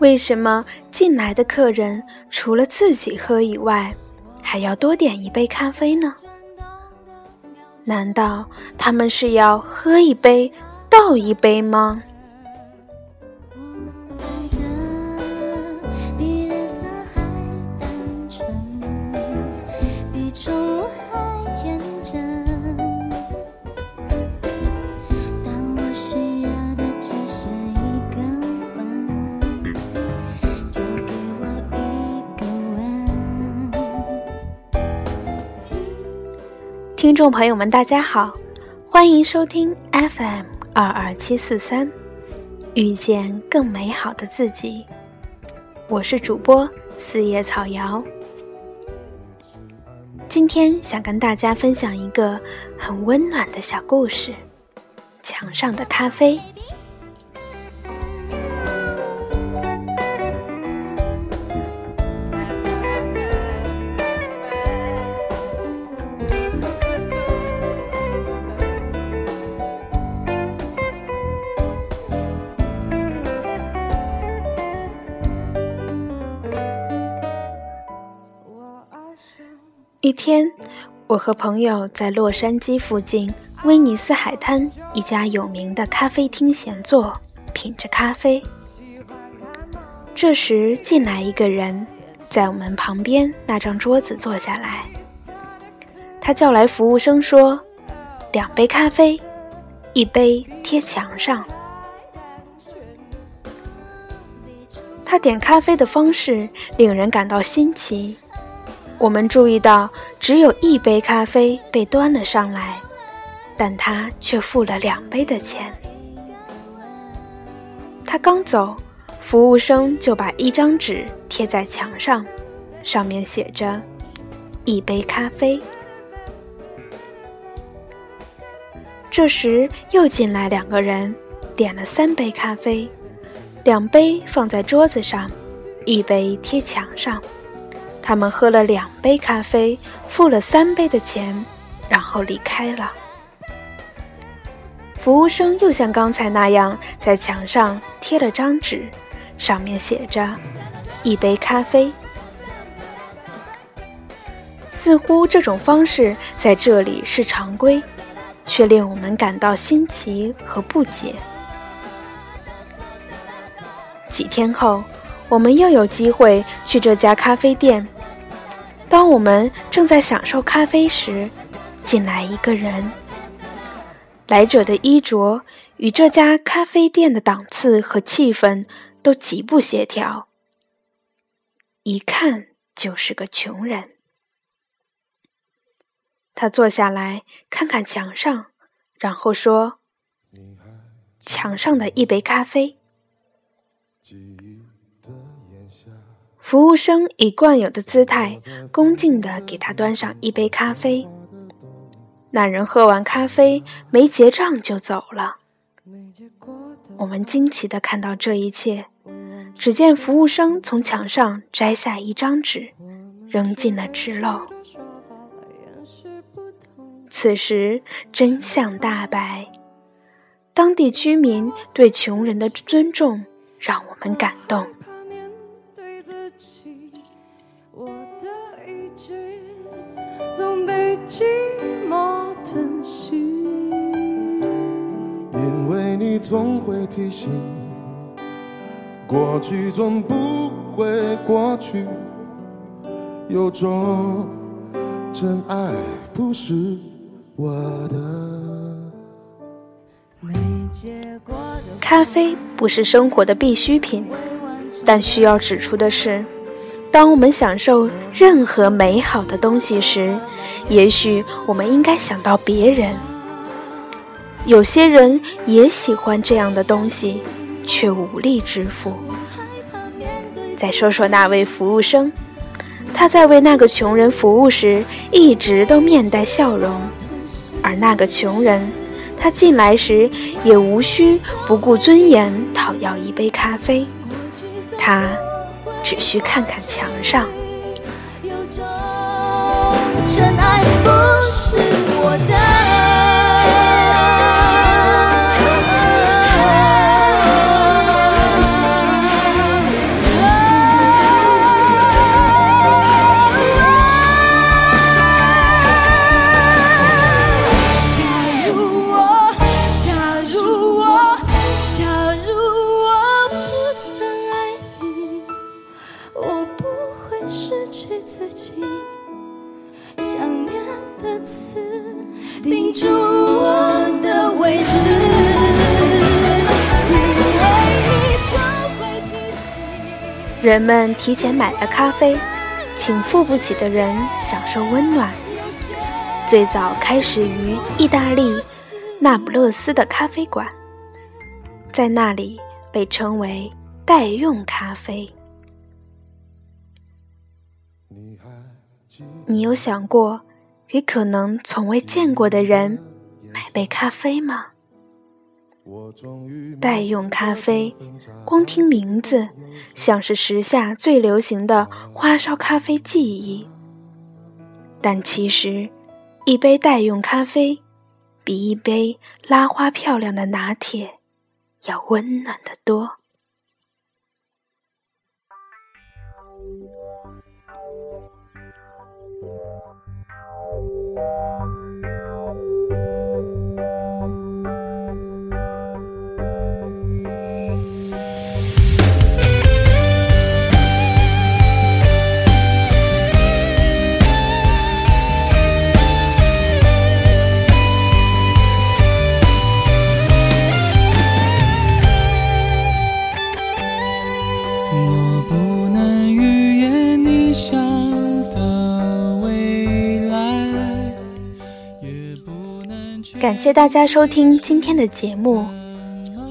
为什么进来的客人除了自己喝以外，还要多点一杯咖啡呢？难道他们是要喝一杯倒一杯吗？听众朋友们，大家好，欢迎收听 FM 二二七四三，遇见更美好的自己。我是主播四叶草瑶，今天想跟大家分享一个很温暖的小故事——墙上的咖啡。一天，我和朋友在洛杉矶附近威尼斯海滩一家有名的咖啡厅闲坐，品着咖啡。这时进来一个人，在我们旁边那张桌子坐下来。他叫来服务生说：“两杯咖啡，一杯贴墙上。”他点咖啡的方式令人感到新奇。我们注意到，只有一杯咖啡被端了上来，但他却付了两杯的钱。他刚走，服务生就把一张纸贴在墙上，上面写着“一杯咖啡”。这时又进来两个人，点了三杯咖啡，两杯放在桌子上，一杯贴墙上。他们喝了两杯咖啡，付了三杯的钱，然后离开了。服务生又像刚才那样在墙上贴了张纸，上面写着“一杯咖啡”。似乎这种方式在这里是常规，却令我们感到新奇和不解。几天后，我们又有机会去这家咖啡店。当我们正在享受咖啡时，进来一个人。来者的衣着与这家咖啡店的档次和气氛都极不协调，一看就是个穷人。他坐下来看看墙上，然后说：“墙上的一杯咖啡。”服务生以惯有的姿态，恭敬地给他端上一杯咖啡。那人喝完咖啡，没结账就走了。我们惊奇地看到这一切，只见服务生从墙上摘下一张纸，扔进了纸篓。此时真相大白，当地居民对穷人的尊重让我们感动。寂寞吞噬。因为你总会提醒，过去总不会过去。有种真爱不是我的。咖啡不是生活的必需品，但需要指出的是。当我们享受任何美好的东西时，也许我们应该想到别人。有些人也喜欢这样的东西，却无力支付。再说说那位服务生，他在为那个穷人服务时，一直都面带笑容。而那个穷人，他进来时也无需不顾尊严讨要一杯咖啡。他。只需看看墙上。有种真爱不是我的。钉住我的位置，人们提前买了咖啡，请付不起的人享受温暖。最早开始于意大利那不勒斯的咖啡馆，在那里被称为代用咖啡。你有想过给可能从未见过的人买杯咖啡吗？代用咖啡，光听名字像是时下最流行的花烧咖啡技艺，但其实，一杯代用咖啡比一杯拉花漂亮的拿铁要温暖得多。我不能与。感谢大家收听今天的节目，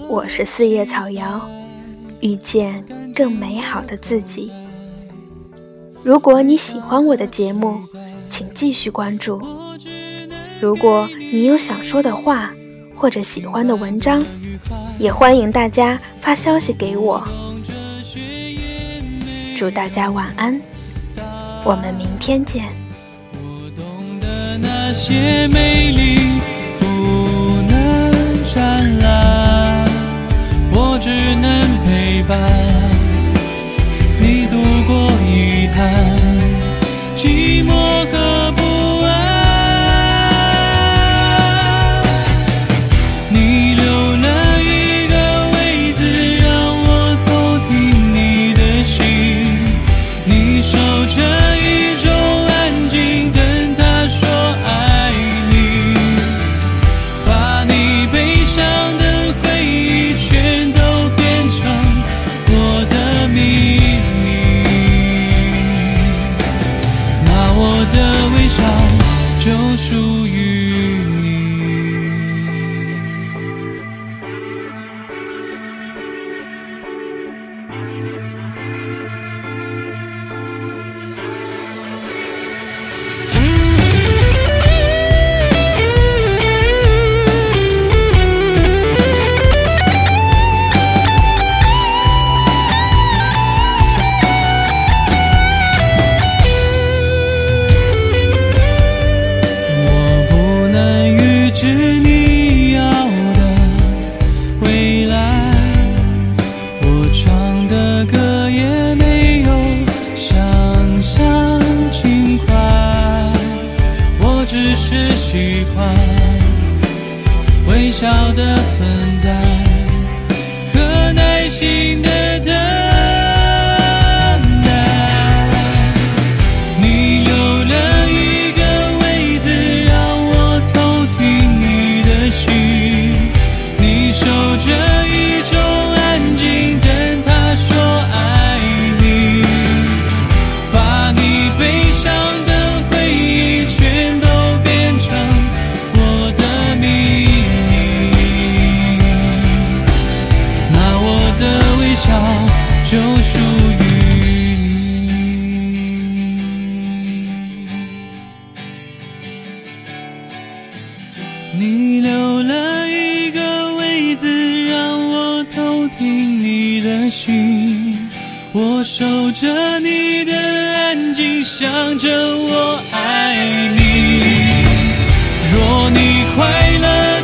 我是四叶草瑶，遇见更美好的自己。如果你喜欢我的节目，请继续关注。如果你有想说的话或者喜欢的文章，也欢迎大家发消息给我。祝大家晚安，我们明天见。灿我只能陪伴。你度过遗憾、微笑的存在和耐心的等待。你留了一个位子，让我偷听你的心。我守着你的安静，想着我爱你。若你快乐